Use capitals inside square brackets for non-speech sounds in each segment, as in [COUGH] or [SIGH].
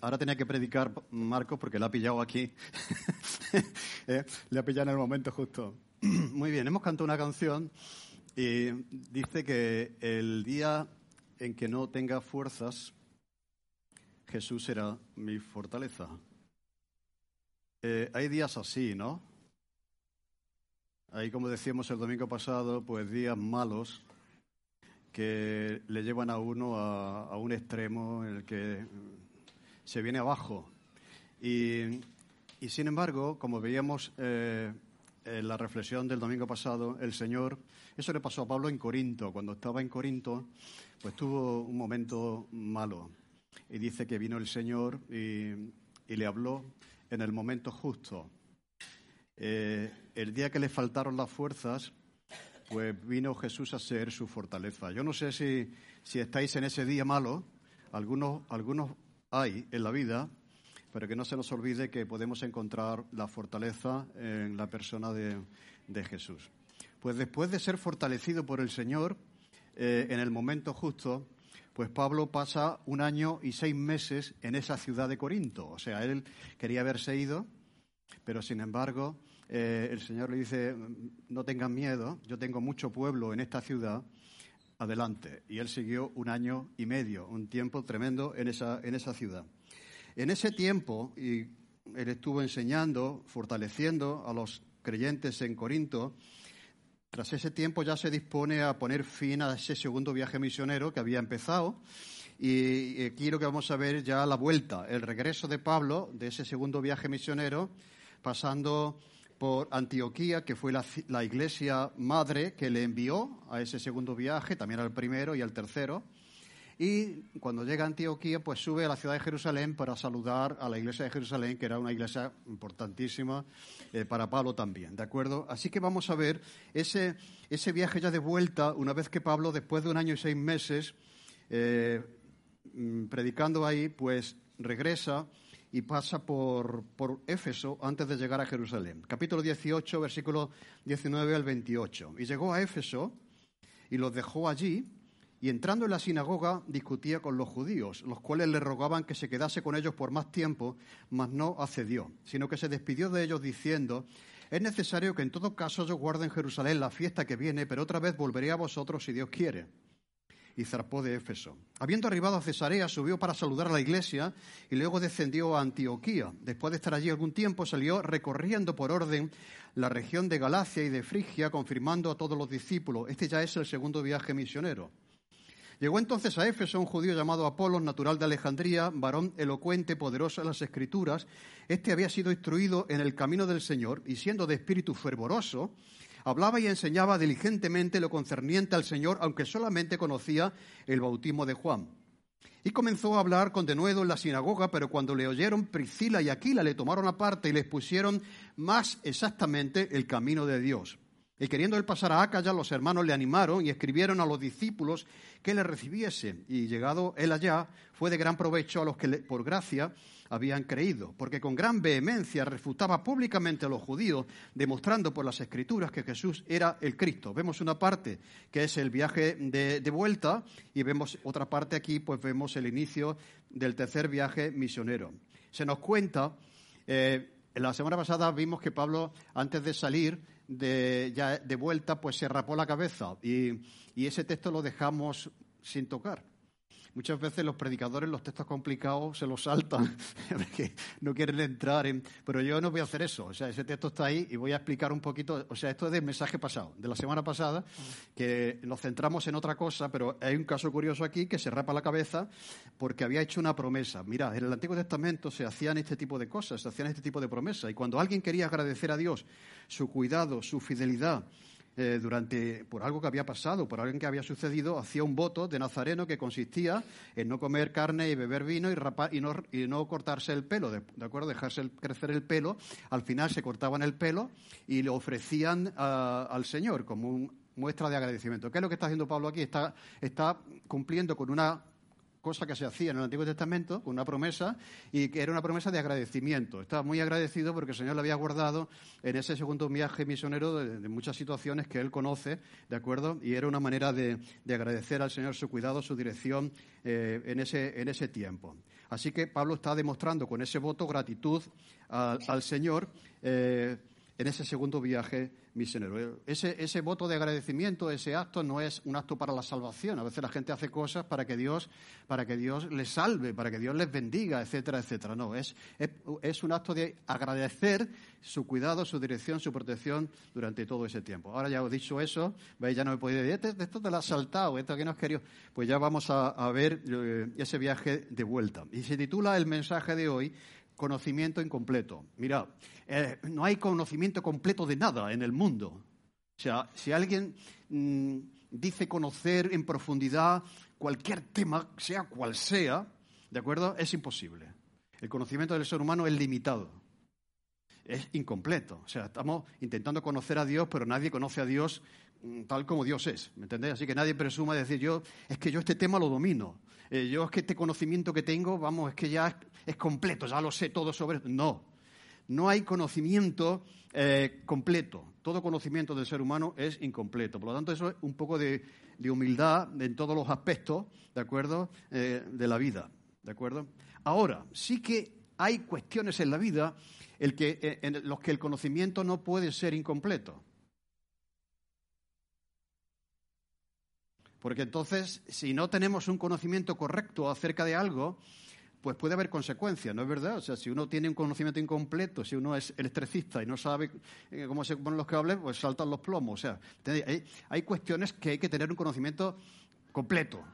Ahora tenía que predicar Marcos porque le ha pillado aquí. [LAUGHS] Eh, le ha pillado en el momento justo. [CLEARS THROAT] Muy bien, hemos cantado una canción y dice que el día en que no tenga fuerzas, Jesús será mi fortaleza. Eh, hay días así, ¿no? Hay, como decíamos el domingo pasado, pues días malos que le llevan a uno a un extremo en el que se viene abajo. Y, sin embargo, como veíamos eh, en la reflexión del domingo pasado, el Señor, eso le pasó a Pablo en Corinto. Cuando estaba en Corinto, pues tuvo un momento malo. Y dice que vino el Señor y, y le habló en el momento justo. Eh, el día que le faltaron las fuerzas, pues vino Jesús a ser su fortaleza. Yo no sé si, si estáis en ese día malo, algunos, algunos hay en la vida, pero que no se nos olvide que podemos encontrar la fortaleza en la persona de, Jesús. Pues después de ser fortalecido por el Señor eh, en el momento justo, pues Pablo pasa un año y seis meses en esa ciudad de Corinto. O sea, él quería haberse ido, pero sin embargo eh, el Señor le dice, no tengan miedo, yo tengo mucho pueblo en esta ciudad adelante. Y él siguió un año y medio, un tiempo tremendo en esa, en esa ciudad. En ese tiempo, y él estuvo enseñando, fortaleciendo a los creyentes en Corinto, tras ese tiempo ya se dispone a poner fin a ese segundo viaje misionero que había empezado. Y aquí lo que vamos a ver ya la vuelta, el regreso de Pablo de ese segundo viaje misionero, pasando por Antioquía, que fue la, iglesia madre que le envió a ese segundo viaje, también al primero y al tercero. Y cuando llega a Antioquía, pues sube a la ciudad de Jerusalén para saludar a la iglesia de Jerusalén, que era una iglesia importantísima eh, para Pablo también, ¿de acuerdo? Así que vamos a ver ese, ese viaje ya de vuelta, una vez que Pablo, después de un año y seis meses, eh, mm, predicando ahí, pues regresa y pasa por, por Éfeso antes de llegar a Jerusalén. Capítulo 18, versículo 19 al 28. Y llegó a Éfeso y los dejó allí y entrando en la sinagoga discutía con los judíos, los cuales le rogaban que se quedase con ellos por más tiempo, mas no accedió, sino que se despidió de ellos diciendo, es necesario que en todo caso yo guarde en Jerusalén la fiesta que viene, pero otra vez volveré a vosotros si Dios quiere y zarpó de Éfeso. Habiendo arribado a Cesarea, subió para saludar a la iglesia y luego descendió a Antioquía. Después de estar allí algún tiempo, salió recorriendo por orden la región de Galacia y de Frigia, confirmando a todos los discípulos. Este ya es el segundo viaje misionero. Llegó entonces a Éfeso un judío llamado Apolos, natural de Alejandría, varón elocuente, poderoso en las escrituras. Este había sido instruido en el camino del Señor y siendo de espíritu fervoroso, hablaba y enseñaba diligentemente lo concerniente al Señor, aunque solamente conocía el bautismo de Juan. Y comenzó a hablar con denuedo en la sinagoga, pero cuando le oyeron Priscila y Aquila le tomaron aparte y les pusieron más exactamente el camino de Dios. Y queriendo él pasar a Acaya, los hermanos le animaron y escribieron a los discípulos que le recibiesen. Y llegado él allá, fue de gran provecho a los que por gracia habían creído, porque con gran vehemencia refutaba públicamente a los judíos, demostrando por las escrituras que Jesús era el Cristo. Vemos una parte que es el viaje de, vuelta y vemos otra parte aquí, pues vemos el inicio del tercer viaje misionero. Se nos cuenta, eh, la semana pasada vimos que Pablo, antes de salir de, ya de vuelta, pues se rapó la cabeza y ese texto lo dejamos sin tocar. Muchas veces los predicadores los textos complicados se los saltan, [LAUGHS] porque no quieren entrar en... Pero yo no voy a hacer eso, o sea, ese texto está ahí y voy a explicar un poquito, o sea, esto es del mensaje pasado, de la semana pasada, que nos centramos en otra cosa, pero hay un caso curioso aquí que se rapa la cabeza porque había hecho una promesa. Mira, en el Antiguo Testamento se hacían este tipo de cosas, se hacían este tipo de promesas, y cuando alguien quería agradecer a Dios su cuidado, su fidelidad, eh, durante, por algo que había pasado, por algo que había sucedido, hacía un voto de Nazareno que consistía en no comer carne y beber vino y, y, no, y no, cortarse el pelo, de, acuerdo? Dejarse crecer el pelo. Al final se cortaban el pelo y le ofrecían al Señor como una muestra de agradecimiento. ¿Qué es lo que está haciendo Pablo aquí? Está, está cumpliendo con una cosa que se hacía en el Antiguo Testamento, con una promesa, y que era una promesa de agradecimiento. Estaba muy agradecido porque el Señor le había guardado en ese segundo viaje misionero de, muchas situaciones que él conoce, ¿de acuerdo? Y era una manera de, agradecer al Señor su cuidado, su dirección eh, en, ese, en ese tiempo. Así que Pablo está demostrando con ese voto gratitud al, Señor. Eh, en ese segundo viaje misionero. Ese, ese voto de agradecimiento, ese acto, no es un acto para la salvación. A veces la gente hace cosas para que Dios, para que Dios les salve, para que Dios les bendiga, etcétera, etcétera. No, es, es, un acto de agradecer su cuidado, su dirección, su protección durante todo ese tiempo. Ahora ya os he dicho eso, veis, ya no me podéis decir, este, esto te lo has saltado, esto que no has querido. Pues ya vamos a, a ver eh, ese viaje de vuelta. Y se titula el mensaje de hoy conocimiento incompleto. Mira, eh, no hay conocimiento completo de nada en el mundo. O sea, si alguien mm, dice conocer en profundidad cualquier tema, sea cual sea, ¿de acuerdo? Es imposible. El conocimiento del ser humano es limitado. Es incompleto. O sea, estamos intentando conocer a Dios, pero nadie conoce a Dios tal como Dios es. ¿Me entendéis? Así que nadie presuma decir yo, es que yo este tema lo domino. Eh, yo es que este conocimiento que tengo, vamos, es que ya es, completo, ya lo sé todo sobre. No, no hay conocimiento eh, completo. Todo conocimiento del ser humano es incompleto. Por lo tanto, eso es un poco de, humildad en todos los aspectos, ¿de acuerdo?, eh, de la vida, ¿de acuerdo? Ahora, sí que hay cuestiones en la vida en los que el conocimiento no puede ser incompleto. Porque entonces, si no tenemos un conocimiento correcto acerca de algo, pues puede haber consecuencias, ¿no es verdad? O sea, si uno tiene un conocimiento incompleto, si uno es electricista y no sabe eh, cómo se ponen los cables, pues saltan los plomos. O sea, hay, cuestiones que hay que tener un conocimiento completo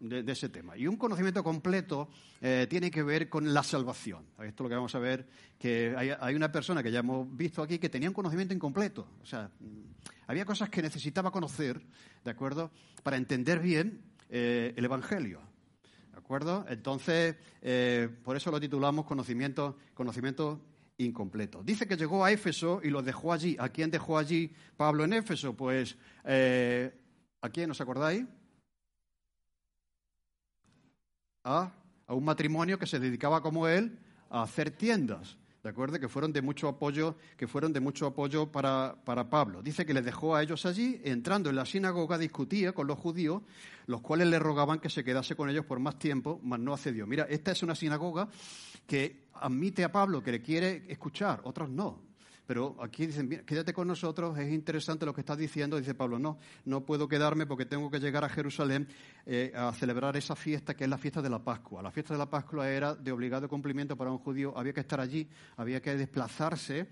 de, ese tema. Y un conocimiento completo eh, tiene que ver con la salvación. Esto es lo que vamos a ver, que hay, hay, una persona que ya hemos visto aquí que tenía un conocimiento incompleto. O sea, había cosas que necesitaba conocer, ¿de acuerdo?, para entender bien eh, el Evangelio. ¿De acuerdo? Entonces, eh, por eso lo titulamos conocimiento, conocimiento incompleto. Dice que llegó a Éfeso y lo dejó allí. ¿A quién dejó allí Pablo en Éfeso? Pues, ¿a quién os acordáis? A, a un matrimonio que se dedicaba como él a hacer tiendas. ¿de acuerdo? Que fueron de mucho apoyo, que fueron de mucho apoyo para, para Pablo. Dice que le dejó a ellos allí, entrando en la sinagoga discutía con los judíos, los cuales le rogaban que se quedase con ellos por más tiempo, mas no accedió. Mira, esta es una sinagoga que admite a Pablo que le quiere escuchar, otros no. Pero aquí dicen, quédate con nosotros, es interesante lo que estás diciendo. Dice Pablo, no, no puedo quedarme porque tengo que llegar a Jerusalén eh, a celebrar esa fiesta que es la fiesta de la Pascua. La fiesta de la Pascua era de obligado cumplimiento para un judío, había que estar allí, había que desplazarse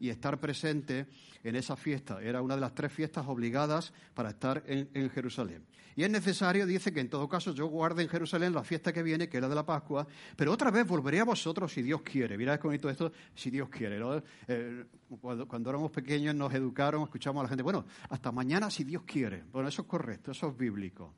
y estar presente en esa fiesta. Era una de las tres fiestas obligadas para estar en Jerusalén. Y es necesario, dice que en todo caso yo guarde en Jerusalén la fiesta que viene, que es la de la Pascua, pero otra vez volveré a vosotros si Dios quiere. Mirad qué bonito esto, si Dios quiere. Eh, cuando, éramos pequeños nos educaron, escuchamos a la gente, bueno, hasta mañana si Dios quiere. Bueno, eso es correcto, eso es bíblico.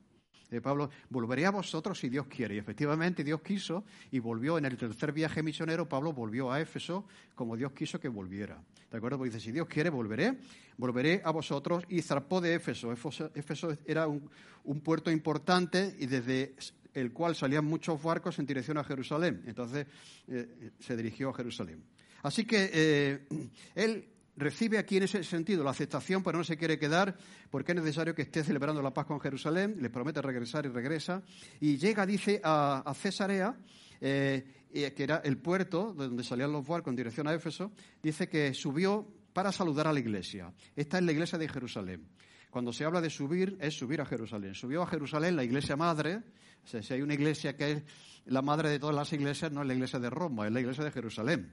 Pablo, volveré a vosotros si Dios quiere. Y efectivamente Dios quiso y volvió en el tercer viaje misionero, Pablo volvió a Éfeso como Dios quiso que volviera. ¿De acuerdo? Porque dice, si Dios quiere, volveré, volveré a vosotros y zarpó de Éfeso. Éfeso, era un, puerto importante y desde el cual salían muchos barcos en dirección a Jerusalén. Entonces eh, se dirigió a Jerusalén. Así que eh, él recibe aquí en ese sentido la aceptación, pero no se quiere quedar porque es necesario que esté celebrando la paz con Jerusalén, le promete regresar y regresa, y llega, dice, a, Cesarea, eh, que era el puerto de donde salían los barcos en dirección a Éfeso, dice que subió para saludar a la iglesia. Esta es la iglesia de Jerusalén. cuando se habla de subir, es subir a Jerusalén. Subió a Jerusalén la iglesia madre. Si hay una iglesia que es la madre de todas las iglesias, no es la iglesia de Roma, es la iglesia de Jerusalén.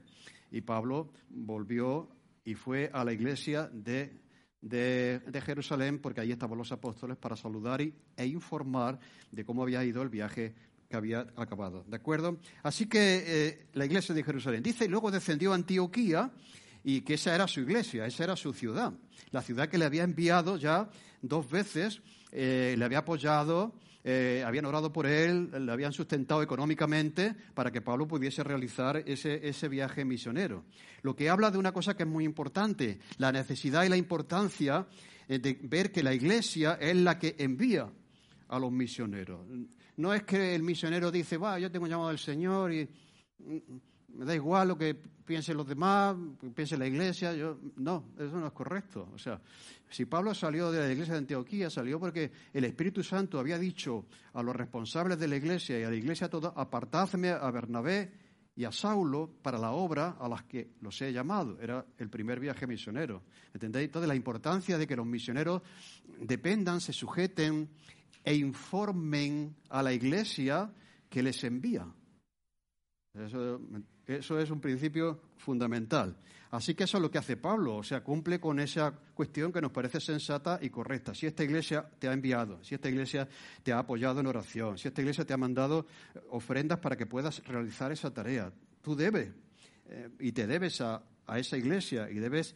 Y Pablo volvió y fue a la iglesia de, de, Jerusalén, porque allí estaban los apóstoles, para saludar y, e informar de cómo había ido el viaje que había acabado. ¿De acuerdo? Así que eh, la iglesia de Jerusalén. Dice, y luego descendió a Antioquía, y que esa era su iglesia, esa era su ciudad. La ciudad que le había enviado ya dos veces, eh, le había apoyado, eh, habían orado por él, le habían sustentado económicamente para que Pablo pudiese realizar ese, ese viaje misionero. Lo que habla de una cosa que es muy importante, la necesidad y la importancia eh, de ver que la iglesia es la que envía a los misioneros. No es que el misionero dice, va, yo tengo llamado al Señor y me da igual lo que piensen los demás, piense la iglesia. Yo, no, eso no es correcto. O sea, si Pablo salió de la iglesia de Antioquía, salió porque el Espíritu Santo había dicho a los responsables de la iglesia y a la iglesia toda, apartadme a Bernabé y a Saulo para la obra a las que los he llamado. Era el primer viaje misionero. ¿Entendéis? Entonces, la importancia de que los misioneros dependan, se sujeten e informen a la iglesia que les envía. Eso eso es un principio fundamental. Así que eso es lo que hace Pablo, o sea, cumple con esa cuestión que nos parece sensata y correcta. Si esta iglesia te ha enviado, si esta iglesia te ha apoyado en oración, si esta iglesia te ha mandado ofrendas para que puedas realizar esa tarea, tú debes eh, y te debes a, a esa iglesia y debes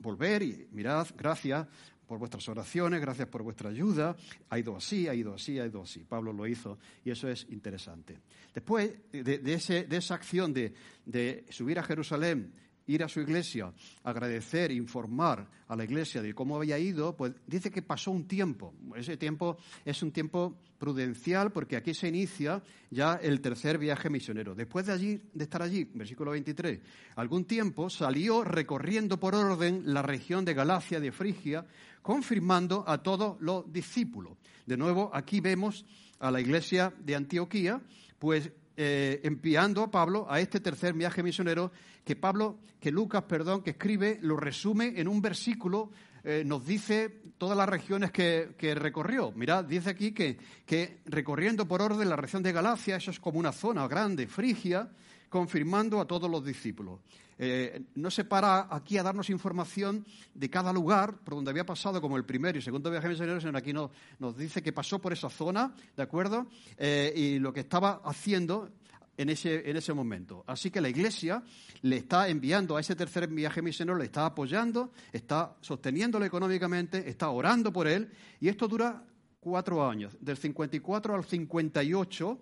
volver y mirad, gracias, por vuestras oraciones, gracias por vuestra ayuda. Ha ido así, ha ido así, ha ido así. Pablo lo hizo y eso es interesante. Después de, esa acción de, subir a Jerusalén, ir a su iglesia, agradecer, informar a la iglesia de cómo había ido, pues dice que pasó un tiempo. Ese tiempo es un tiempo prudencial porque aquí se inicia ya el tercer viaje misionero. Después de, allí, de estar allí, versículo 23, algún tiempo salió recorriendo por orden la región de Galacia, de Frigia, confirmando a todos los discípulos. De nuevo, aquí vemos a la iglesia de Antioquía, pues eh, enviando a Pablo a este tercer viaje misionero que Pablo, que Lucas, perdón, que escribe, lo resume en un versículo, eh, nos dice todas las regiones que, recorrió. Mirad, dice aquí que, que recorriendo por orden la región de Galacia, eso es como una zona grande, frigia, confirmando a todos los discípulos. Eh, no se para aquí a darnos información de cada lugar por donde había pasado, como el primer y segundo viaje misionero, sino aquí nos, nos dice que pasó por esa zona, ¿de acuerdo? Eh, y lo que estaba haciendo en ese, en ese momento. Así que la Iglesia le está enviando a ese tercer viaje misionero, le está apoyando, está sosteniéndolo económicamente, está orando por él, y esto dura cuatro años, del 54 al 58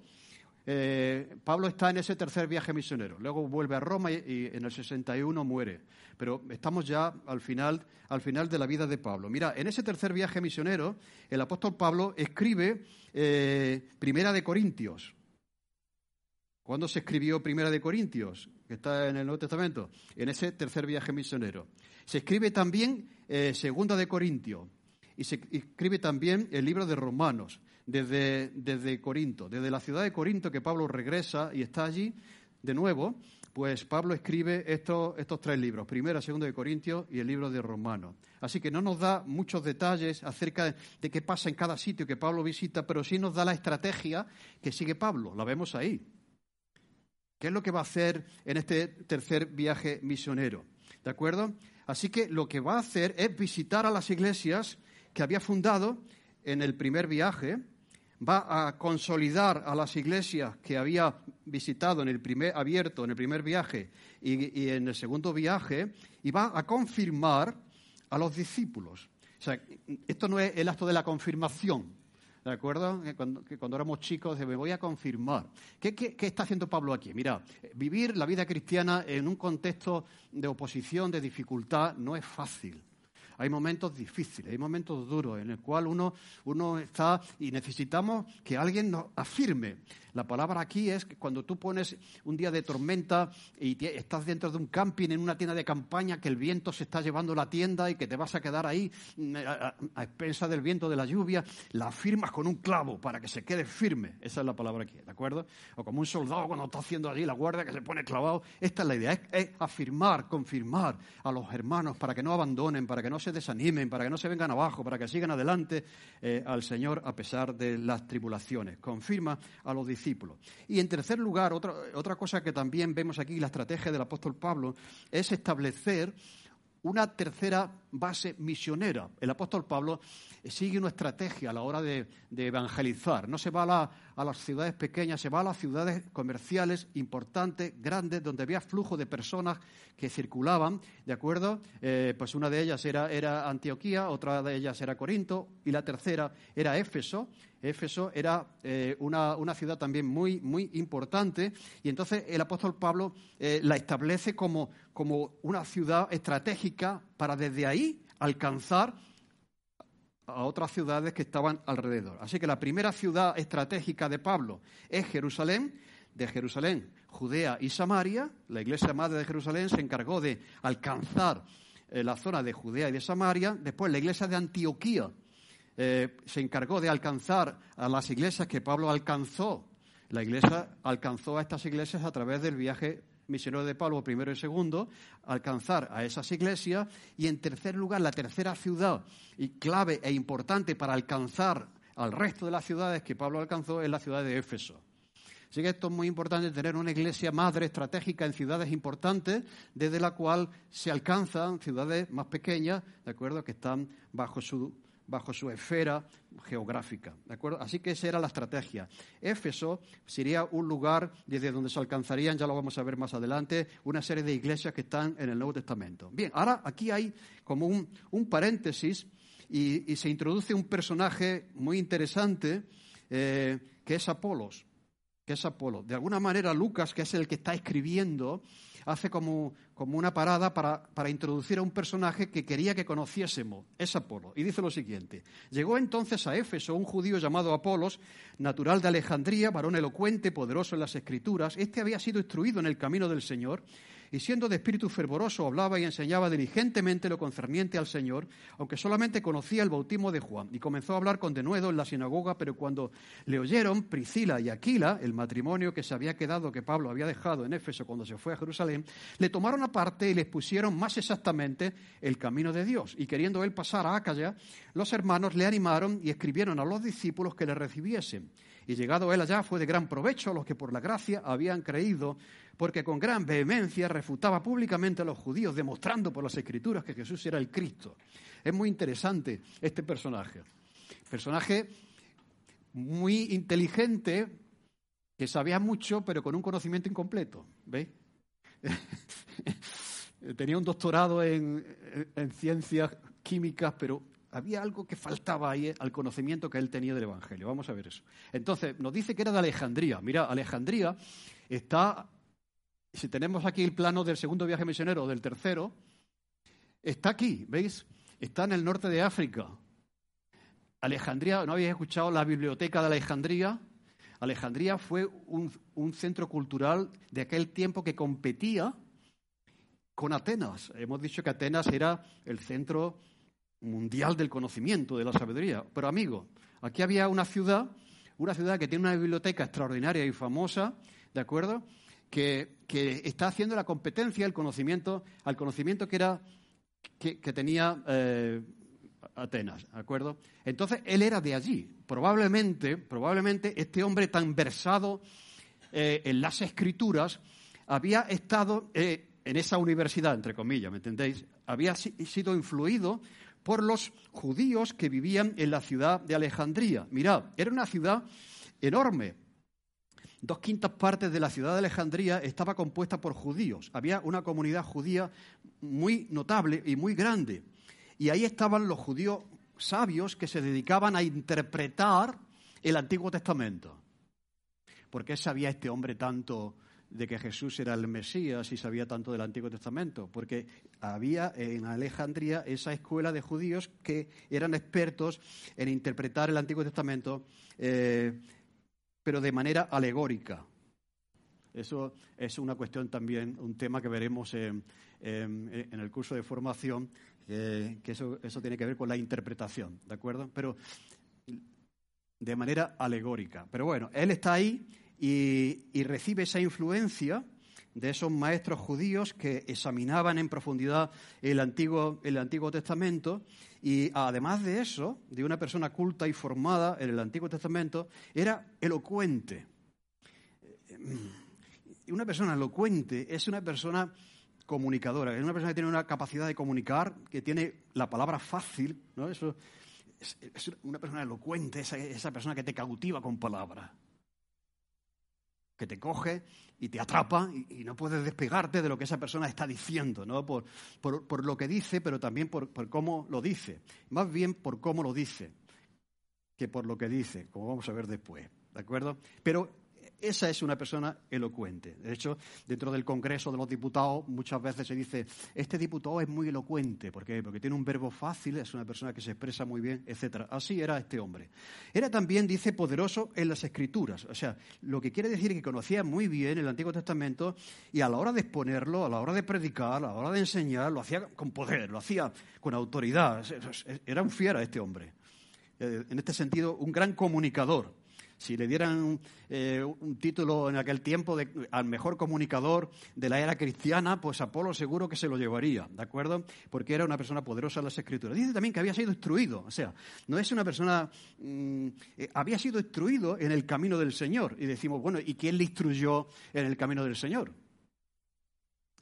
eh, Pablo está en ese tercer viaje misionero. Luego vuelve a Roma y, en el 61 muere. Pero estamos ya al final, al final de la vida de Pablo. Mira, en ese tercer viaje misionero, el apóstol Pablo escribe eh, Primera de Corintios. ¿Cuándo se escribió Primera de Corintios? Que está en el Nuevo Testamento. En ese tercer viaje misionero. Se escribe también eh, Segunda de Corintios. Y se escribe también el libro de Romanos desde, desde Corinto, desde la ciudad de Corinto que Pablo regresa y está allí de nuevo, pues Pablo escribe estos, estos tres libros, primera, segunda de Corintios y el libro de Romanos. Así que no nos da muchos detalles acerca de qué pasa en cada sitio que Pablo visita, pero sí nos da la estrategia que sigue Pablo, la vemos ahí. ¿Qué es lo que va a hacer en este tercer viaje misionero? ¿De acuerdo? Así que lo que va a hacer es visitar a las iglesias que había fundado en el primer viaje, va a consolidar a las iglesias que había visitado en el primer abierto en el primer viaje y, en el segundo viaje y va a confirmar a los discípulos. O sea, esto no es el acto de la confirmación, ¿de acuerdo? Que cuando, éramos chicos, me voy a confirmar. ¿Qué, ¿Qué, está haciendo Pablo aquí? Mira, vivir la vida cristiana en un contexto de oposición, de dificultad, no es fácil. Hay momentos difíciles, hay momentos duros en el cual uno, uno está y necesitamos que alguien nos afirme. La palabra aquí es que cuando tú pones un día de tormenta y estás dentro de un camping en una tienda de campaña, que el viento se está llevando la tienda y que te vas a quedar ahí mm, a, expensa del viento de la lluvia, la afirmas con un clavo para que se quede firme. Esa es la palabra aquí, ¿de acuerdo? O como un soldado cuando está haciendo allí la guardia que se pone clavado. Esta es la idea, es, es afirmar, confirmar a los hermanos para que no abandonen, para que no se desanimen, para que no se vengan abajo, para que sigan adelante eh, al Señor a pesar de las tribulaciones. Confirma a los discípulos. Y en tercer lugar, otra, otra cosa que también vemos aquí, la estrategia del apóstol Pablo, es establecer una tercera base misionera. El apóstol Pablo sigue una estrategia a la hora de, evangelizar. No se va a, las ciudades pequeñas, se va a las ciudades comerciales importantes, grandes, donde había flujo de personas que circulaban, ¿de acuerdo? Eh, pues una de ellas era, era Antioquía, otra de ellas era Corinto y la tercera era Éfeso. Éfeso era eh, una, ciudad también muy, muy importante y entonces el apóstol Pablo eh, la establece como, como una ciudad estratégica para desde ahí alcanzar a otras ciudades que estaban alrededor. Así que la primera ciudad estratégica de Pablo es Jerusalén. De Jerusalén, Judea y Samaria. La iglesia madre de Jerusalén se encargó de alcanzar eh, la zona de Judea y de Samaria. Después la iglesia de Antioquía eh, se encargó de alcanzar a las iglesias que Pablo alcanzó. La iglesia alcanzó a estas iglesias a través del viaje misionero de Pablo primero y segundo, alcanzar a esas iglesias y en tercer lugar la tercera ciudad y clave e importante para alcanzar al resto de las ciudades que Pablo alcanzó es la ciudad de Éfeso. Así que esto es muy importante tener una iglesia madre estratégica en ciudades importantes, desde la cual se alcanzan ciudades más pequeñas, de acuerdo, que están bajo su bajo su esfera geográfica. ¿de acuerdo? Así que esa era la estrategia. Éfeso sería un lugar desde donde se alcanzarían, ya lo vamos a ver más adelante, una serie de iglesias que están en el Nuevo Testamento. Bien, ahora aquí hay como un, paréntesis y, se introduce un personaje muy interesante eh, que es Apolos. Que es Apolos. De alguna manera, Lucas, que es el que está escribiendo, hace como, una parada para, introducir a un personaje que quería que conociésemos, es Apolo. Y dice lo siguiente, llegó entonces a Éfeso un judío llamado Apolos, natural de Alejandría, varón elocuente, poderoso en las escrituras. Este había sido instruido en el camino del Señor y siendo de espíritu fervoroso hablaba y enseñaba diligentemente lo concerniente al Señor, aunque solamente conocía el bautismo de Juan. Y comenzó a hablar con denuedo en la sinagoga, pero cuando le oyeron Priscila y Aquila, el matrimonio que se había quedado, que Pablo había dejado en Éfeso cuando se fue a Jerusalén, le tomaron aparte y le expusieron más exactamente el camino de Dios. Y queriendo él pasar a Acaya, los hermanos le animaron y escribieron a los discípulos que le recibiesen. Y llegado él allá fue de gran provecho a los que por la gracia habían creído, porque con gran vehemencia refutaba públicamente a los judíos, demostrando por las escrituras que Jesús era el Cristo. Es muy interesante este personaje. Personaje muy inteligente, que sabía mucho, pero con un conocimiento incompleto. ¿Veis? [LAUGHS] Tenía un doctorado en, en ciencias químicas, pero había algo que faltaba ahí al conocimiento que él tenía del Evangelio. Vamos a ver eso. Entonces, nos dice que era de Alejandría. Mira, Alejandría está si tenemos aquí el plano del segundo viaje misionero del tercero, está aquí, ¿veis? Está en el norte de África. Alejandría, ¿no habéis escuchado la biblioteca de Alejandría? Alejandría fue un, un centro cultural de aquel tiempo que competía con Atenas. Hemos dicho que Atenas era el centro mundial del conocimiento, de la sabiduría. Pero amigo, aquí había una ciudad, una ciudad que tiene una biblioteca extraordinaria y famosa, ¿de acuerdo? Que, está haciendo la competencia al conocimiento, al conocimiento que, era, que, tenía eh, Atenas, ¿de acuerdo? Entonces, él era de allí. Probablemente, probablemente este hombre tan versado eh, en las escrituras había estado eh, en esa universidad, entre comillas, ¿me entendéis? Había sido influido por los judíos que vivían en la ciudad de Alejandría. Mirad, era una ciudad enorme, dos quintas partes de la ciudad de Alejandría estaba compuesta por judíos. Había una comunidad judía muy notable y muy grande. Y ahí estaban los judíos sabios que se dedicaban a interpretar el Antiguo Testamento. ¿Por qué sabía este hombre tanto de que Jesús era el Mesías y sabía tanto del Antiguo Testamento? Porque había en Alejandría esa escuela de judíos que eran expertos en interpretar el Antiguo Testamento eh, pero de manera alegórica. Eso es una cuestión también, un tema que veremos en, el curso de formación, que eso, tiene que ver con la interpretación, ¿de acuerdo? Pero de manera alegórica. Pero bueno, él está ahí y, recibe esa influencia de esos maestros judíos que examinaban en profundidad el Antiguo, el Antiguo Testamento y además de eso, de una persona culta y formada en el Antiguo Testamento, era elocuente. Y una persona elocuente es una persona comunicadora, es una persona que tiene una capacidad de comunicar, que tiene la palabra fácil, ¿no? Es, una persona elocuente, esa, esa persona que te cautiva con palabras que te coge y te atrapa y, no puedes despegarte de lo que esa persona está diciendo, ¿no? Por, por, lo que dice, pero también por, por, cómo lo dice. Más bien por cómo lo dice que por lo que dice, como vamos a ver después, ¿de acuerdo? Pero esa es una persona elocuente. De hecho, dentro del Congreso de los Diputados muchas veces se dice, este diputado es muy elocuente. ¿Por qué? Porque tiene un verbo fácil, es una persona que se expresa muy bien, etc. Así era este hombre. Era también, dice, poderoso en las Escrituras. O sea, lo que quiere decir que conocía muy bien el Antiguo Testamento y a la hora de exponerlo, a la hora de predicar, a la hora de enseñar, lo hacía con poder, lo hacía con autoridad. Era un fiera este hombre. Eh, en este sentido, un gran comunicador. Si le dieran eh, un título en aquel tiempo de, al mejor comunicador de la era cristiana, pues Apolo seguro que se lo llevaría, ¿de acuerdo? Porque era una persona poderosa en las escrituras. Dice también que había sido instruido, o sea, no es una persona, mm, eh, había sido instruido en el camino del Señor. Y decimos, bueno, ¿y quién le instruyó en el camino del Señor?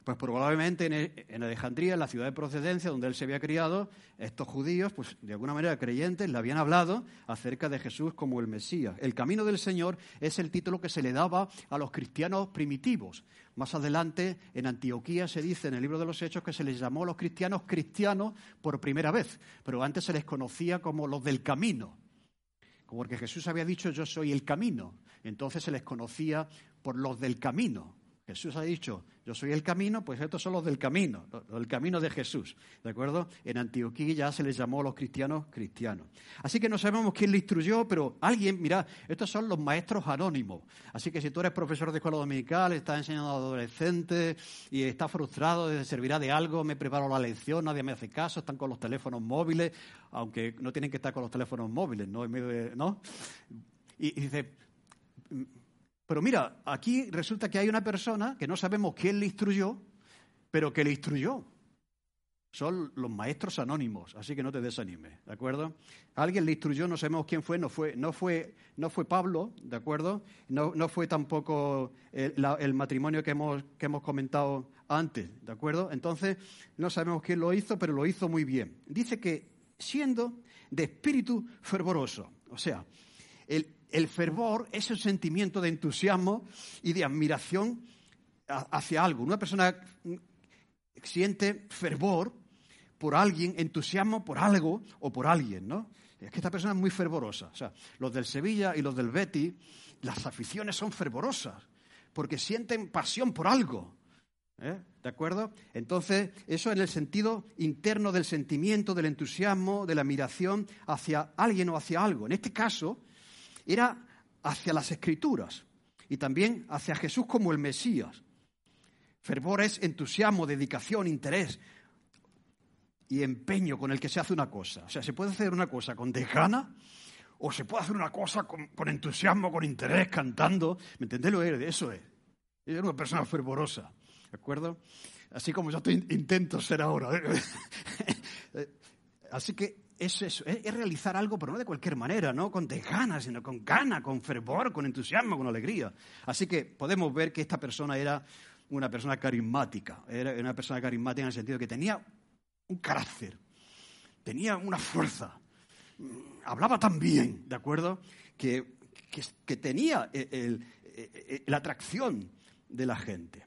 Pues probablemente en Alejandría, en la ciudad de procedencia donde él se había criado, estos judíos, pues de alguna manera creyentes, le habían hablado acerca de Jesús como el Mesías. El camino del Señor es el título que se le daba a los cristianos primitivos. Más adelante, en Antioquía se dice en el libro de los Hechos que se les llamó a los cristianos cristianos por primera vez, pero antes se les conocía como los del camino. Porque Jesús había dicho yo soy el camino. Entonces se les conocía por los del camino. Jesús ha dicho, yo soy el camino, pues estos son los del camino, el camino de Jesús, ¿de acuerdo? En Antioquía ya se les llamó a los cristianos cristianos. Así que no sabemos quién le instruyó, pero alguien, mira, estos son los maestros anónimos. Así que si tú eres profesor de escuela dominical, estás enseñando a adolescentes y estás frustrado de servirá de algo, me preparo la lección, nadie me hace caso, están con los teléfonos móviles, aunque no tienen que estar con los teléfonos móviles, ¿no? ¿no? Y, y dice pero mira, aquí resulta que hay una persona que no sabemos quién le instruyó, pero que le instruyó. Son los maestros anónimos, así que no te desanimes, ¿de acuerdo? Alguien le instruyó, no sabemos quién fue, no fue, no fue, no fue Pablo, ¿de acuerdo? No, no fue tampoco el, matrimonio que hemos, que hemos comentado antes, ¿de acuerdo? Entonces, no sabemos quién lo hizo, pero lo hizo muy bien. Dice que siendo de espíritu fervoroso, o sea, el, el fervor es el sentimiento de entusiasmo y de admiración hacia algo. Una persona siente fervor por alguien, entusiasmo por algo o por alguien, ¿no? Es que esta persona es muy fervorosa. O sea, los del Sevilla y los del Betty, las aficiones son fervorosas porque sienten pasión por algo. ¿eh? ¿De acuerdo? Entonces, eso en el sentido interno del sentimiento, del entusiasmo, de la admiración hacia alguien o hacia algo. En este caso, era hacia las escrituras y también hacia Jesús como el Mesías. Fervor es entusiasmo, dedicación, interés y empeño con el que se hace una cosa. O sea, se puede hacer una cosa con desgana o se puede hacer una cosa con, entusiasmo, con interés, cantando. ¿Me entendés lo que Eso es. Es una persona fervorosa, ¿de acuerdo? Así como yo intento ser ahora. [LAUGHS] Así que es eso, es, realizar algo, pero no de cualquier manera, no con desganas, sino con gana, con fervor, con entusiasmo, con alegría. Así que podemos ver que esta persona era una persona carismática, era una persona carismática en el sentido que tenía un carácter, tenía una fuerza, hablaba tan bien, ¿de acuerdo? Que, que, tenía la atracción de la gente.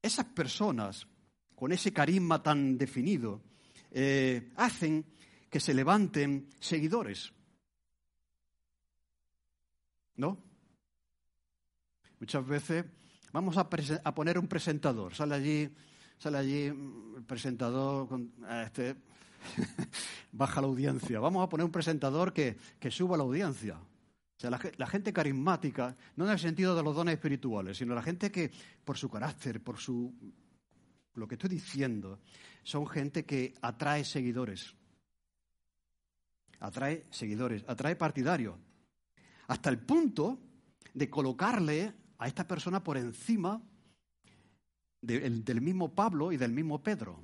Esas personas con ese carisma tan definido, eh, hacen que se levanten seguidores. ¿No? Muchas veces vamos a, poner un presentador. Sale allí, sale allí el presentador, con, este, [LAUGHS] baja la audiencia. Vamos a poner un presentador que, suba la audiencia. O sea, la, la, gente carismática, no en el sentido de los dones espirituales, sino la gente que, por su carácter, por su lo que estoy diciendo, son gente que atrae seguidores. Atrae seguidores, atrae partidarios. Hasta el punto de colocarle a esta persona por encima del mismo Pablo y del mismo Pedro.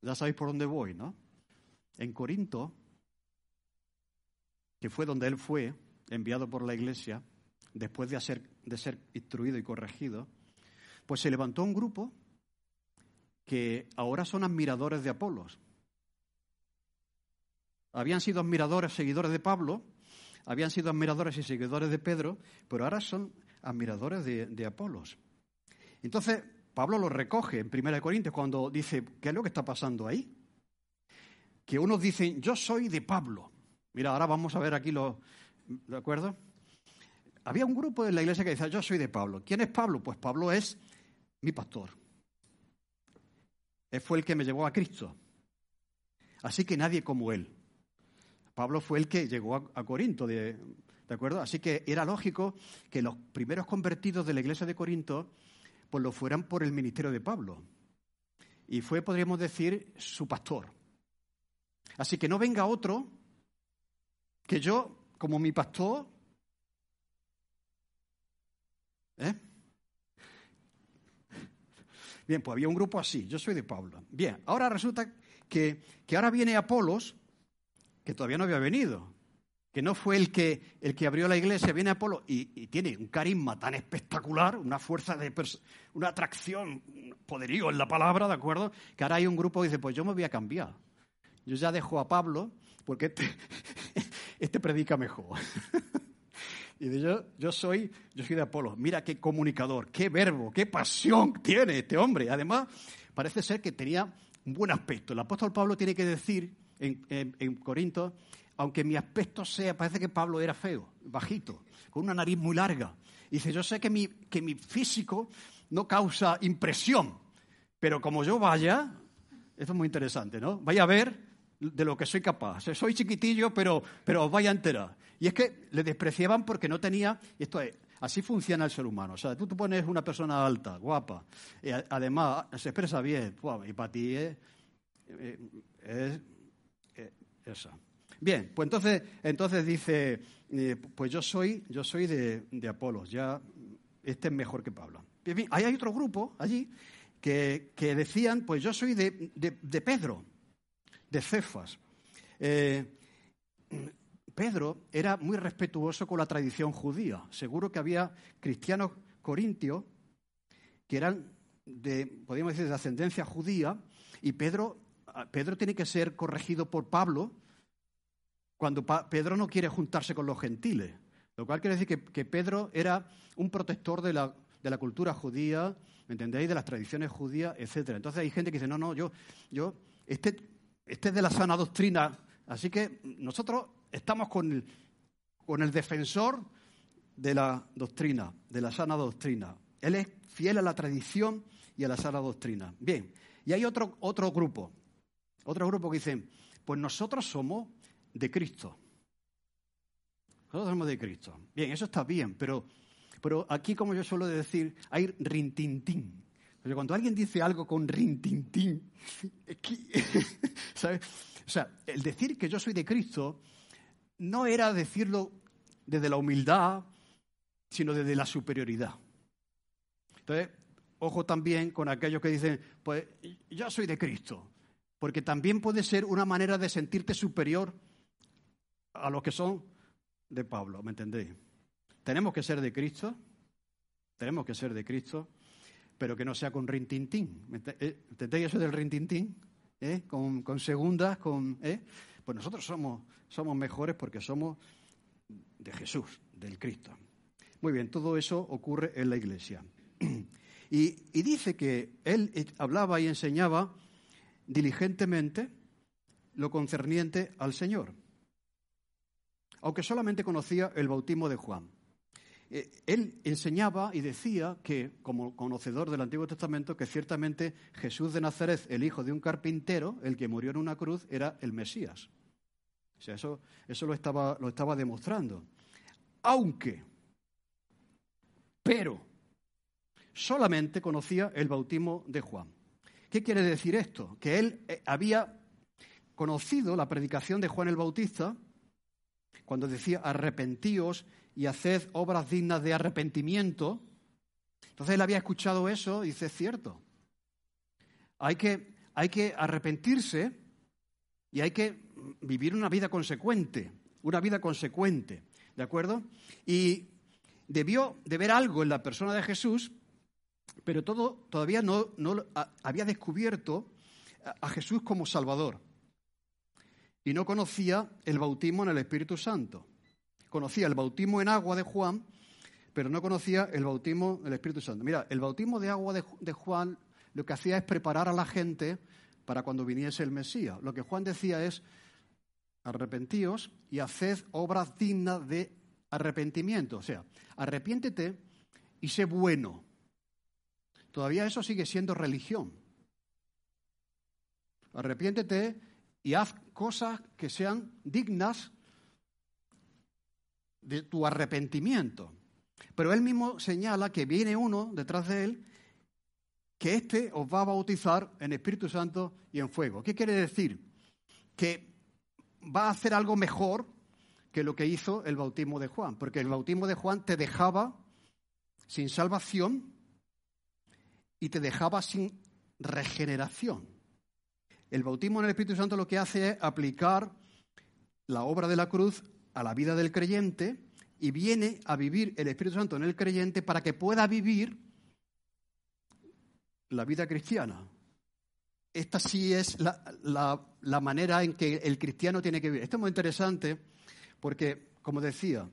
Ya sabéis por dónde voy, ¿no? En Corinto, que fue donde él fue, enviado por la iglesia, después de ser, de ser instruido y corregido, pues se levantó un grupo que ahora son admiradores de Apolos. Habían sido admiradores, seguidores de Pablo, habían sido admiradores y seguidores de Pedro, pero ahora son admiradores de, de Apolos. Entonces, Pablo lo recoge en 1 Corintios cuando dice, ¿qué es lo que está pasando ahí? Que unos dicen, yo soy de Pablo. Mira, ahora vamos a ver aquí lo, ¿de acuerdo? Había un grupo en la iglesia que decía, yo soy de Pablo. ¿Quién es Pablo? Pues Pablo es mi pastor. Él fue el que me llevó a Cristo. Así que nadie como él. Pablo fue el que llegó a, Corinto, de, ¿de acuerdo? Así que era lógico que los primeros convertidos de la iglesia de Corinto pues lo fueran por el ministerio de Pablo. Y fue, podríamos decir, su pastor. Así que no venga otro que yo, como mi pastor, ¿eh? Bien, pues había un grupo así, yo soy de Pablo. Bien, ahora resulta que, que ahora viene Apolos, que todavía no había venido que no fue el que, el que abrió la iglesia, viene Apolo y, tiene un carisma tan espectacular, una fuerza de una atracción, un poderío en la palabra, ¿de acuerdo? Que ahora hay un grupo que dice, pues yo me voy a cambiar. Yo ya dejo a Pablo porque este, [LAUGHS] este predica mejor. [LAUGHS] y de yo, yo, soy, yo soy de Apolo. Mira qué comunicador, qué verbo, qué pasión tiene este hombre. Además, parece ser que tenía un buen aspecto. El apóstol Pablo tiene que decir en, en Corinto aunque mi aspecto sea, parece que Pablo era feo, bajito, con una nariz muy larga. dice, yo sé que mi, que mi físico no causa impresión, pero como yo vaya, esto es muy interesante, ¿no? Vaya a ver de lo que soy capaz. Soy chiquitillo, pero, pero os vaya a enterar. Y es que le despreciaban porque no tenía, esto es, así funciona el ser humano. O sea, tú te pones una persona alta, guapa, y además se expresa bien, y para ti es, eh, es, es esa. Bien, pues entonces, entonces dice, eh, pues yo soy, yo soy de, de, Apolos, ya este es mejor que Pablo. Hay otro grupo allí que, decían, pues yo soy de, de, Pedro, de Cefas. Eh, Pedro era muy respetuoso con la tradición judía. Seguro que había cristianos corintios que eran de, podríamos decir, de ascendencia judía, y Pedro, Pedro tiene que ser corregido por Pablo cuando Pedro no quiere juntarse con los gentiles. Lo cual quiere decir que, Pedro era un protector de la, de la, cultura judía, ¿me entendéis? De las tradiciones judías, etc. Entonces hay gente que dice, no, no, yo, yo este, este es de la sana doctrina, así que nosotros estamos con el, con el defensor de la doctrina, de la sana doctrina. Él es fiel a la tradición y a la sana doctrina. Bien, y hay otro, otro grupo, otro grupo que dice, pues nosotros somos de Cristo. Nosotros somos de Cristo. Bien, eso está bien, pero, pero aquí, como yo suelo decir, hay rintintín. Cuando alguien dice algo con rintintín, [LAUGHS] [LAUGHS] ¿sabes? O sea, el decir que yo soy de Cristo no era decirlo desde la humildad, sino desde la superioridad. Entonces, ojo también con aquellos que dicen, pues yo soy de Cristo, porque también puede ser una manera de sentirte superior a los que son de Pablo, ¿me entendéis? Tenemos que ser de Cristo, tenemos que ser de Cristo, pero que no sea con rintintín. Eh, ¿Entendéis eso del rintintín? ¿Eh? Con, con, segundas, con... ¿eh? Pues nosotros somos, somos mejores porque somos de Jesús, del Cristo. Muy bien, todo eso ocurre en la iglesia. [CLEARS THROAT] Y, y dice que él hablaba y enseñaba diligentemente lo concerniente al Señor aunque solamente conocía el bautismo de Juan. Eh, él enseñaba y decía que, como conocedor del Antiguo Testamento, que ciertamente Jesús de Nazaret, el hijo de un carpintero, el que murió en una cruz, era el Mesías. O sea, eso, eso lo, estaba, lo estaba demostrando. Aunque, pero, solamente conocía el bautismo de Juan. ¿Qué quiere decir esto? Que él eh, había conocido la predicación de Juan el Bautista, cuando decía arrepentíos y haced obras dignas de arrepentimiento. Entonces él había escuchado eso y dice, es cierto, hay que, hay que arrepentirse y hay que vivir una vida consecuente, una vida consecuente, ¿de acuerdo? Y debió de ver algo en la persona de Jesús, pero todo, todavía no, no había descubierto a Jesús como Salvador. Y no conocía el bautismo en el Espíritu Santo. Conocía el bautismo en agua de Juan, pero no conocía el bautismo del Espíritu Santo. Mira, el bautismo de agua de, Juan lo que hacía es preparar a la gente para cuando viniese el Mesías. Lo que Juan decía es, arrepentíos y haced obras dignas de arrepentimiento. O sea, arrepiéntete y sé bueno. Todavía eso sigue siendo religión. Arrepiéntete y haz cosas que sean dignas de tu arrepentimiento. Pero él mismo señala que viene uno detrás de él que éste os va a bautizar en Espíritu Santo y en fuego. ¿Qué quiere decir? Que va a hacer algo mejor que lo que hizo el bautismo de Juan, porque el bautismo de Juan te dejaba sin salvación y te dejaba sin regeneración. El bautismo en el Espíritu Santo lo que hace es aplicar la obra de la cruz a la vida del creyente y viene a vivir el Espíritu Santo en el creyente para que pueda vivir la vida cristiana. Esta sí es la, manera en que el cristiano tiene que vivir. Esto es muy interesante porque, como decía,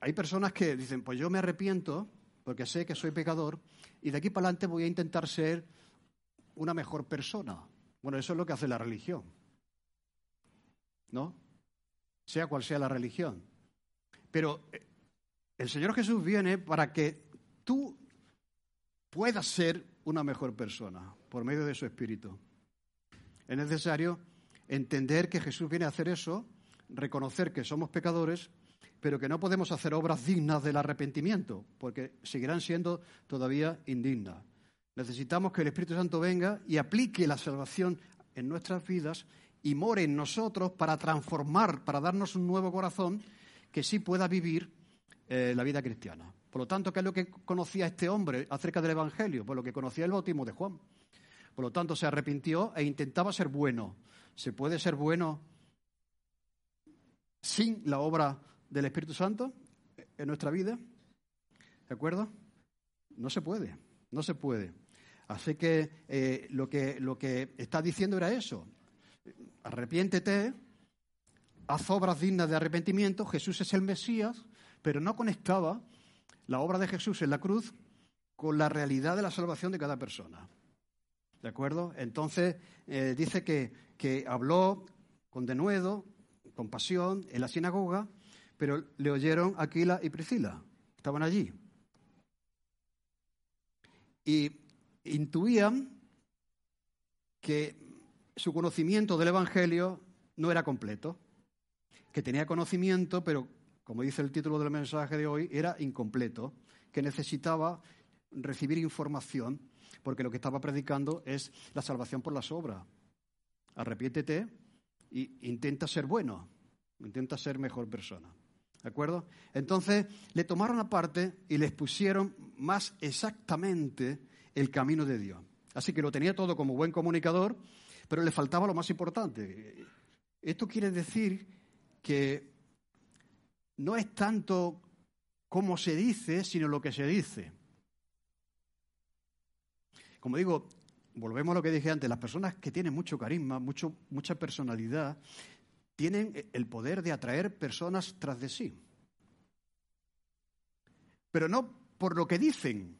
hay personas que dicen, pues yo me arrepiento porque sé que soy pecador y de aquí para adelante voy a intentar ser una mejor persona. Bueno, eso es lo que hace la religión. ¿No? Sea cual sea la religión. Pero eh, el Señor Jesús viene para que tú puedas ser una mejor persona por medio de su Espíritu. Es necesario entender que Jesús viene a hacer eso, reconocer que somos pecadores, pero que no podemos hacer obras dignas del arrepentimiento, porque seguirán siendo todavía indignas. Necesitamos que el Espíritu Santo venga y aplique la salvación en nuestras vidas y more en nosotros para transformar, para darnos un nuevo corazón que sí pueda vivir eh, la vida cristiana. Por lo tanto, ¿qué es lo que conocía este hombre acerca del Evangelio? Pues lo que conocía el bautismo de Juan. Por lo tanto, se arrepintió e intentaba ser bueno. ¿Se puede ser bueno sin la obra del Espíritu Santo en nuestra vida? ¿De acuerdo? No se puede, no se puede. Así que, eh, lo que lo que está diciendo era eso. Arrepiéntete, haz obras dignas de arrepentimiento, Jesús es el Mesías, pero no conectaba la obra de Jesús en la cruz con la realidad de la salvación de cada persona. ¿De acuerdo? Entonces eh, dice que, que habló con denuedo, con pasión, en la sinagoga, pero le oyeron Aquila y Priscila. Estaban allí. Y intuían que su conocimiento del Evangelio no era completo que tenía conocimiento, pero como dice el título del mensaje de hoy, era incompleto, que necesitaba recibir información, porque lo que estaba predicando es la salvación por las obras. Arrepiéntete e intenta ser bueno, intenta ser mejor persona. ¿De acuerdo? Entonces le tomaron aparte y le expusieron más exactamente el camino de Dios. Así que lo tenía todo como buen comunicador, pero le faltaba lo más importante. Esto quiere decir que no es tanto cómo se dice, sino lo que se dice. Como digo, volvemos a lo que dije antes, las personas que tienen mucho carisma, mucho, mucha personalidad, tienen el poder de atraer personas tras de sí. Pero no por lo que dicen,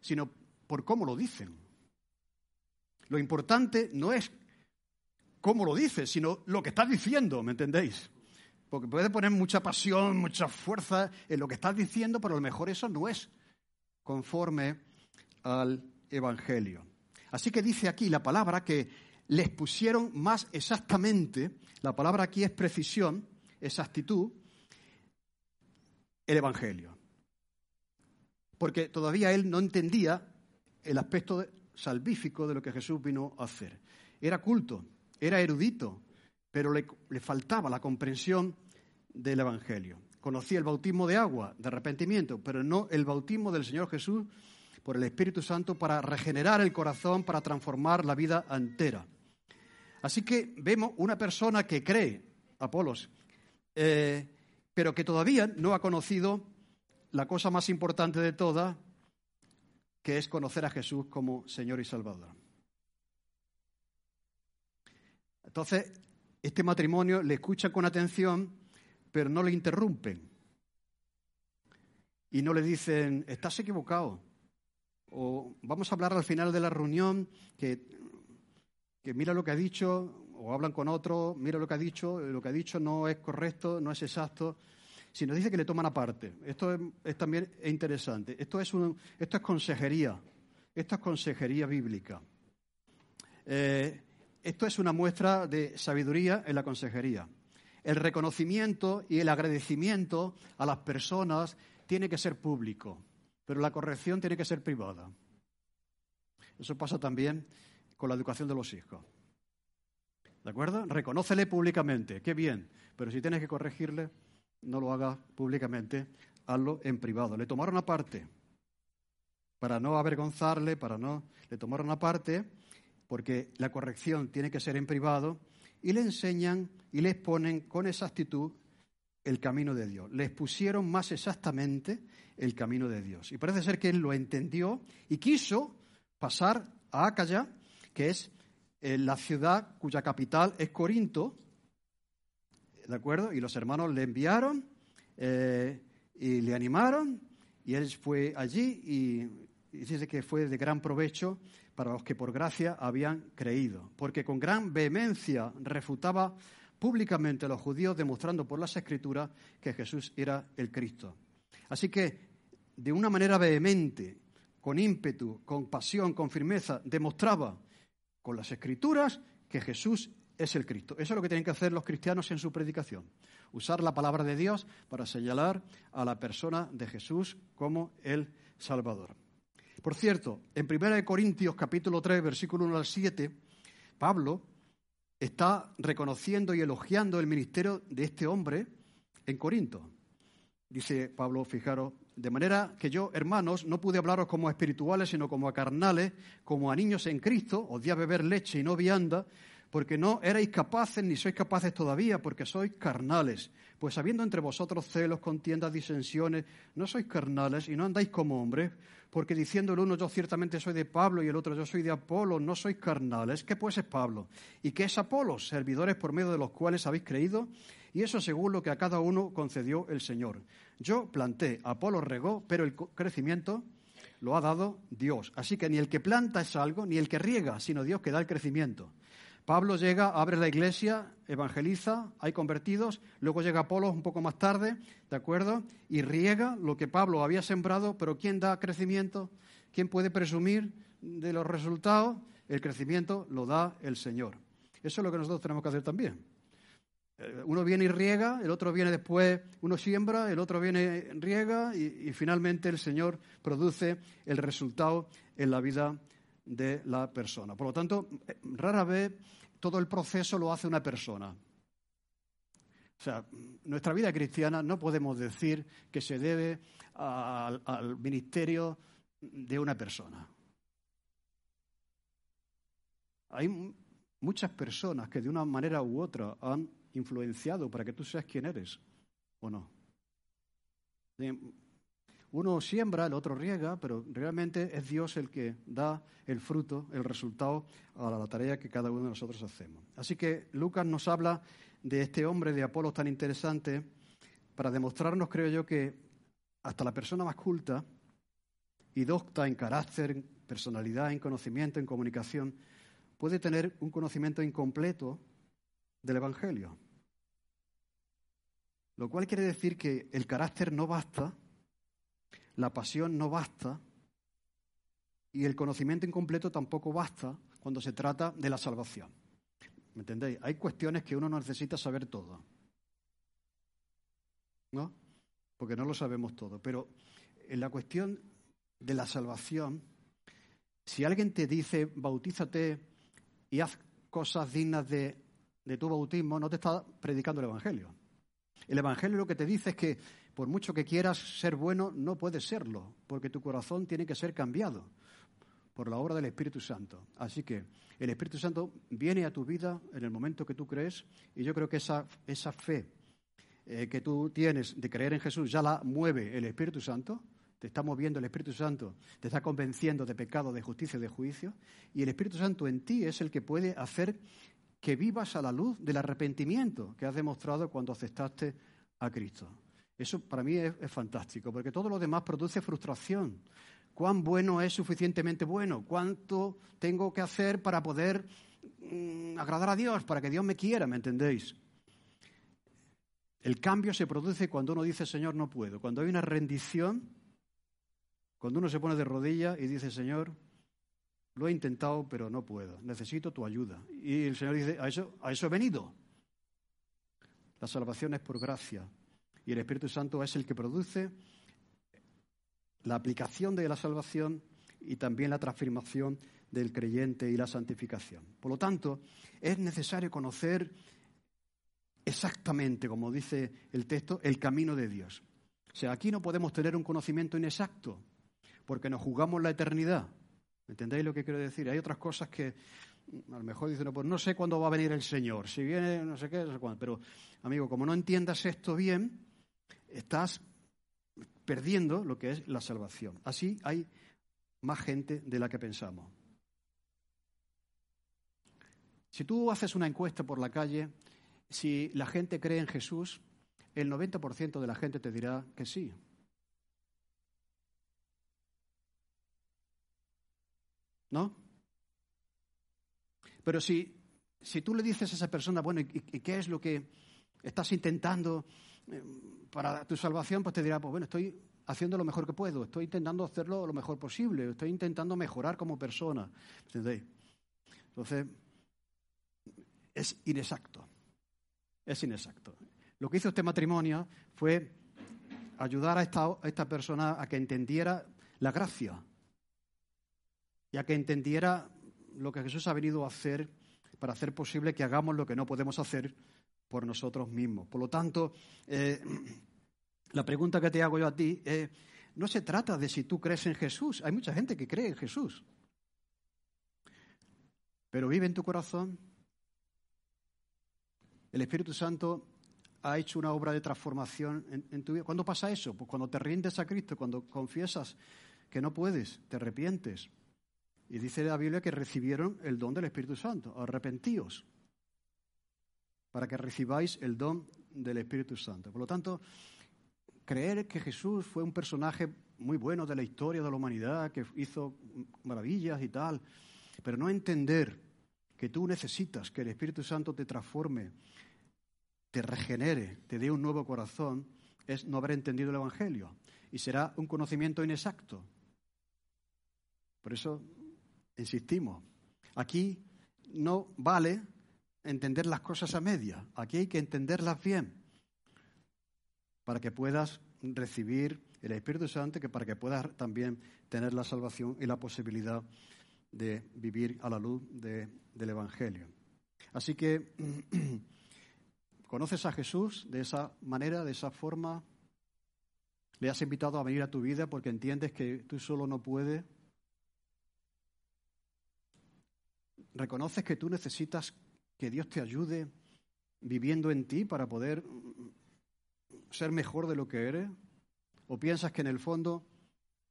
sino por cómo lo dicen. Lo importante no es cómo lo dices, sino lo que estás diciendo, ¿me entendéis? Porque puedes poner mucha pasión, mucha fuerza en lo que estás diciendo, pero a lo mejor eso no es conforme al Evangelio. Así que dice aquí la palabra que les pusieron más exactamente, la palabra aquí es precisión, exactitud, el Evangelio. Porque todavía él no entendía el aspecto salvífico de lo que Jesús vino a hacer. Era culto, era erudito, pero le, faltaba la comprensión del Evangelio. Conocía el bautismo de agua, de arrepentimiento, pero no el bautismo del Señor Jesús por el Espíritu Santo para regenerar el corazón, para transformar la vida entera. Así que vemos una persona que cree, Apolos, eh, pero que todavía no ha conocido la cosa más importante de todas, que es conocer a Jesús como Señor y Salvador. Entonces, este matrimonio le escucha con atención, pero no le interrumpen. Y no le dicen, estás equivocado. O vamos a hablar al final de la reunión que, que mira lo que ha dicho, o hablan con otro, mira lo que ha dicho, lo que ha dicho no es correcto, no es exacto si nos dice que le toman aparte. Esto es, también interesante. Esto es, esto es consejería. Esto es consejería bíblica. Eh, esto es una muestra de sabiduría en la consejería. El reconocimiento y el agradecimiento a las personas tiene que ser público, pero la corrección tiene que ser privada. Eso pasa también con la educación de los hijos. ¿De acuerdo? Reconócele públicamente, qué bien, pero si tienes que corregirle, no lo haga públicamente, hazlo en privado. Le tomaron aparte para no avergonzarle, para no. Le tomaron aparte porque la corrección tiene que ser en privado y le enseñan y le exponen con exactitud el camino de Dios. Le expusieron más exactamente el camino de Dios. Y parece ser que él lo entendió y quiso pasar a Acaya, que es eh, la ciudad cuya capital es Corinto, ¿de acuerdo? Y los hermanos le enviaron eh, y le animaron y él fue allí y, dice que fue de gran provecho para los que por gracia habían creído, porque con gran vehemencia refutaba públicamente a los judíos demostrando por las escrituras que Jesús era el Cristo. Así que de una manera vehemente, con ímpetu, con pasión, con firmeza, demostraba con las escrituras que Jesús es el Cristo. Eso es lo que tienen que hacer los cristianos en su predicación. Usar la palabra de Dios para señalar a la persona de Jesús como el Salvador. Por cierto, en 1 Corintios capítulo 3, versículo 1 al 7, Pablo está reconociendo y elogiando el ministerio de este hombre en Corinto. Dice Pablo, fijaros, de manera que yo, hermanos, no pude hablaros como a espirituales, sino como a carnales, como a niños en Cristo, os di a beber leche y no vianda, porque no erais capaces ni sois capaces todavía, porque sois carnales. Pues habiendo entre vosotros celos, contiendas, disensiones, no sois carnales y no andáis como hombres, porque diciendo el uno yo ciertamente soy de Pablo y el otro yo soy de Apolo, no sois carnales. ¿Qué pues es Pablo? ¿Y qué es Apolo? Servidores por medio de los cuales habéis creído, y eso según lo que a cada uno concedió el Señor. Yo planté, Apolo regó, pero el crecimiento lo ha dado Dios. Así que ni el que planta es algo, ni el que riega, sino Dios que da el crecimiento. Pablo llega, abre la iglesia, evangeliza, hay convertidos, luego llega Apolo un poco más tarde, ¿de acuerdo? Y riega lo que Pablo había sembrado, pero ¿quién da crecimiento? ¿Quién puede presumir de los resultados? El crecimiento lo da el Señor. Eso es lo que nosotros tenemos que hacer también. Eh, uno viene y riega, el otro viene después, uno siembra, el otro viene y riega y, y finalmente el Señor produce el resultado en la vida de la persona. Por lo tanto, rara vez todo el proceso lo hace una persona. O sea, nuestra vida cristiana no podemos decir que se debe al, al ministerio de una persona. Hay muchas personas que de una manera u otra han influenciado para que tú seas quien eres, ¿o no? Uno siembra, el otro riega, pero realmente es Dios el que da el fruto, el resultado a la tarea que cada uno de nosotros hacemos. Así que Lucas nos habla de este hombre de Apolo tan interesante para demostrarnos, creo yo, que hasta la persona más culta y docta en carácter, en personalidad, en conocimiento, en comunicación, puede tener un conocimiento incompleto del Evangelio. Lo cual quiere decir que el carácter no basta la pasión no basta y el conocimiento incompleto tampoco basta cuando se trata de la salvación. ¿Me entendéis? Hay cuestiones que uno no necesita saber todo. ¿No? Porque no lo sabemos todo. Pero en la cuestión de la salvación, si alguien te dice, bautízate y haz cosas dignas de, de tu bautismo, no te está predicando el Evangelio. El Evangelio lo que te dice es que por mucho que quieras ser bueno, no puedes serlo, porque tu corazón tiene que ser cambiado por la obra del Espíritu Santo. Así que el Espíritu Santo viene a tu vida en el momento que tú crees y yo creo que esa, esa fe eh, que tú tienes de creer en Jesús ya la mueve el Espíritu Santo, te está moviendo el Espíritu Santo, te está convenciendo de pecado, de justicia y de juicio, y el Espíritu Santo en ti es el que puede hacer que vivas a la luz del arrepentimiento que has demostrado cuando aceptaste a Cristo. Eso para mí es, fantástico, porque todo lo demás produce frustración. ¿Cuán bueno es suficientemente bueno? ¿Cuánto tengo que hacer para poder mm, agradar a Dios, para que Dios me quiera? ¿Me entendéis? El cambio se produce cuando uno dice, Señor, no puedo. Cuando hay una rendición, cuando uno se pone de rodillas y dice, Señor, lo he intentado, pero no puedo. Necesito tu ayuda. Y el Señor dice, a eso, a eso he venido. La salvación es por gracia. Y el Espíritu Santo es el que produce la aplicación de la salvación y también la transformación del creyente y la santificación. Por lo tanto, es necesario conocer exactamente, como dice el texto, el camino de Dios. O sea, aquí no podemos tener un conocimiento inexacto, porque nos jugamos la eternidad. ¿Entendéis lo que quiero decir? Hay otras cosas que a lo mejor dicen, pues no sé cuándo va a venir el Señor, si viene, no sé qué, no sé cuándo. Pero, amigo, como no entiendas esto bien, estás perdiendo lo que es la salvación. Así hay más gente de la que pensamos. Si tú haces una encuesta por la calle, si la gente cree en Jesús, el 90% de la gente te dirá que sí. ¿No? Pero si, si tú le dices a esa persona, bueno, ¿y, qué es lo que estás intentando para tu salvación? Pues te dirá, pues bueno, estoy haciendo lo mejor que puedo, estoy intentando hacerlo lo mejor posible, estoy intentando mejorar como persona. ¿Entendéis? Entonces, es inexacto. Es inexacto. Lo que hizo este matrimonio fue ayudar a esta, a esta persona a que entendiera la gracia y a que entendiera lo que Jesús ha venido a hacer para hacer posible que hagamos lo que no podemos hacer por nosotros mismos. Por lo tanto, eh, [CLEARS THROAT] la pregunta que te hago yo a ti es, no se trata de si tú crees en Jesús. Hay mucha gente que cree en Jesús. Pero vive en tu corazón. El Espíritu Santo ha hecho una obra de transformación en, en, tu vida. ¿Cuándo pasa eso? Pues cuando te rindes a Cristo, cuando confiesas que no puedes, te arrepientes. Y dice la Biblia que recibieron el don del Espíritu Santo. Arrepentíos para que recibáis el don del Espíritu Santo. Por lo tanto, creer que Jesús fue un personaje muy bueno de la historia de la humanidad, que hizo maravillas y tal, pero no entender que tú necesitas que el Espíritu Santo te transforme, te regenere, te dé un nuevo corazón, es no haber entendido el Evangelio. Y será un conocimiento inexacto. Por eso insistimos. Aquí no vale entender las cosas a media. Aquí hay que entenderlas bien para que puedas recibir el Espíritu Santo, que para que puedas también tener la salvación y la posibilidad de vivir a la luz del Evangelio. Así que, [CLEARS THROAT] ¿conoces a Jesús de esa manera, de esa forma? ¿Le has invitado a venir a tu vida porque entiendes que tú solo no puedes? ¿Reconoces que tú necesitas que Dios te ayude viviendo en ti para poder ser mejor de lo que eres? ¿O piensas que en el fondo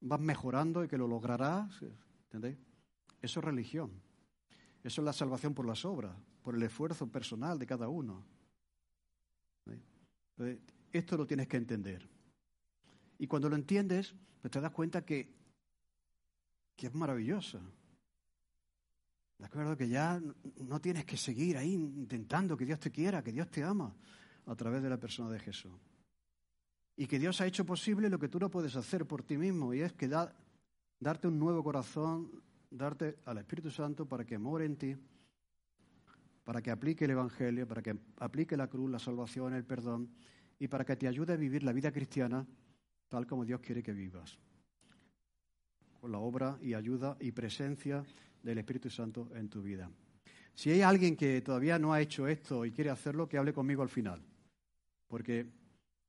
vas mejorando y que lo lograrás? ¿Entendéis? Eso es religión. Eso es la salvación por las obras, por el esfuerzo personal de cada uno. esto lo tienes que entender. Y cuando lo entiendes, pues te das cuenta que, que es maravilloso. ¿De acuerdo? Que ya no tienes que seguir ahí intentando que Dios te quiera, que Dios te ama a través de la persona de Jesús y que Dios ha hecho posible lo que tú no puedes hacer por ti mismo, y es que darte un nuevo corazón, darte al Espíritu Santo para que more en ti, para que aplique el Evangelio, para que aplique la cruz, la salvación, el perdón, y para que te ayude a vivir la vida cristiana tal como Dios quiere que vivas, con la obra y ayuda y presencia del Espíritu Santo en tu vida. Si hay alguien que todavía no ha hecho esto y quiere hacerlo, que hable conmigo al final, porque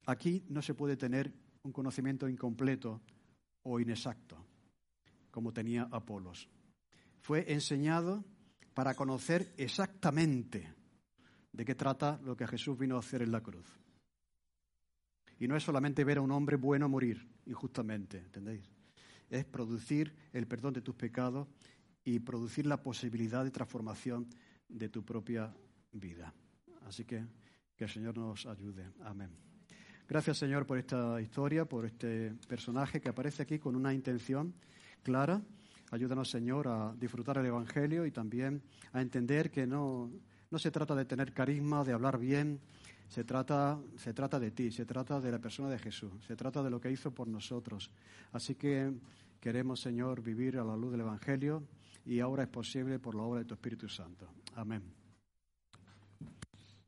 Aquí no se puede tener un conocimiento incompleto o inexacto, como tenía Apolos. Fue enseñado para conocer exactamente de qué trata lo que Jesús vino a hacer en la cruz. Y no es solamente ver a un hombre bueno morir injustamente, ¿entendéis? Es producir el perdón de tus pecados y producir la posibilidad de transformación de tu propia vida. Así que que el Señor nos ayude. Amén. Gracias, Señor, por esta historia, por este personaje que aparece aquí con una intención clara. Ayúdanos, Señor, a disfrutar el Evangelio y también a entender que no, no se trata de tener carisma, de hablar bien, se trata, se trata de ti, se trata de la persona de Jesús, se trata de lo que hizo por nosotros. Así que queremos, Señor, vivir a la luz del Evangelio y ahora es posible por la obra de tu Espíritu Santo. Amén.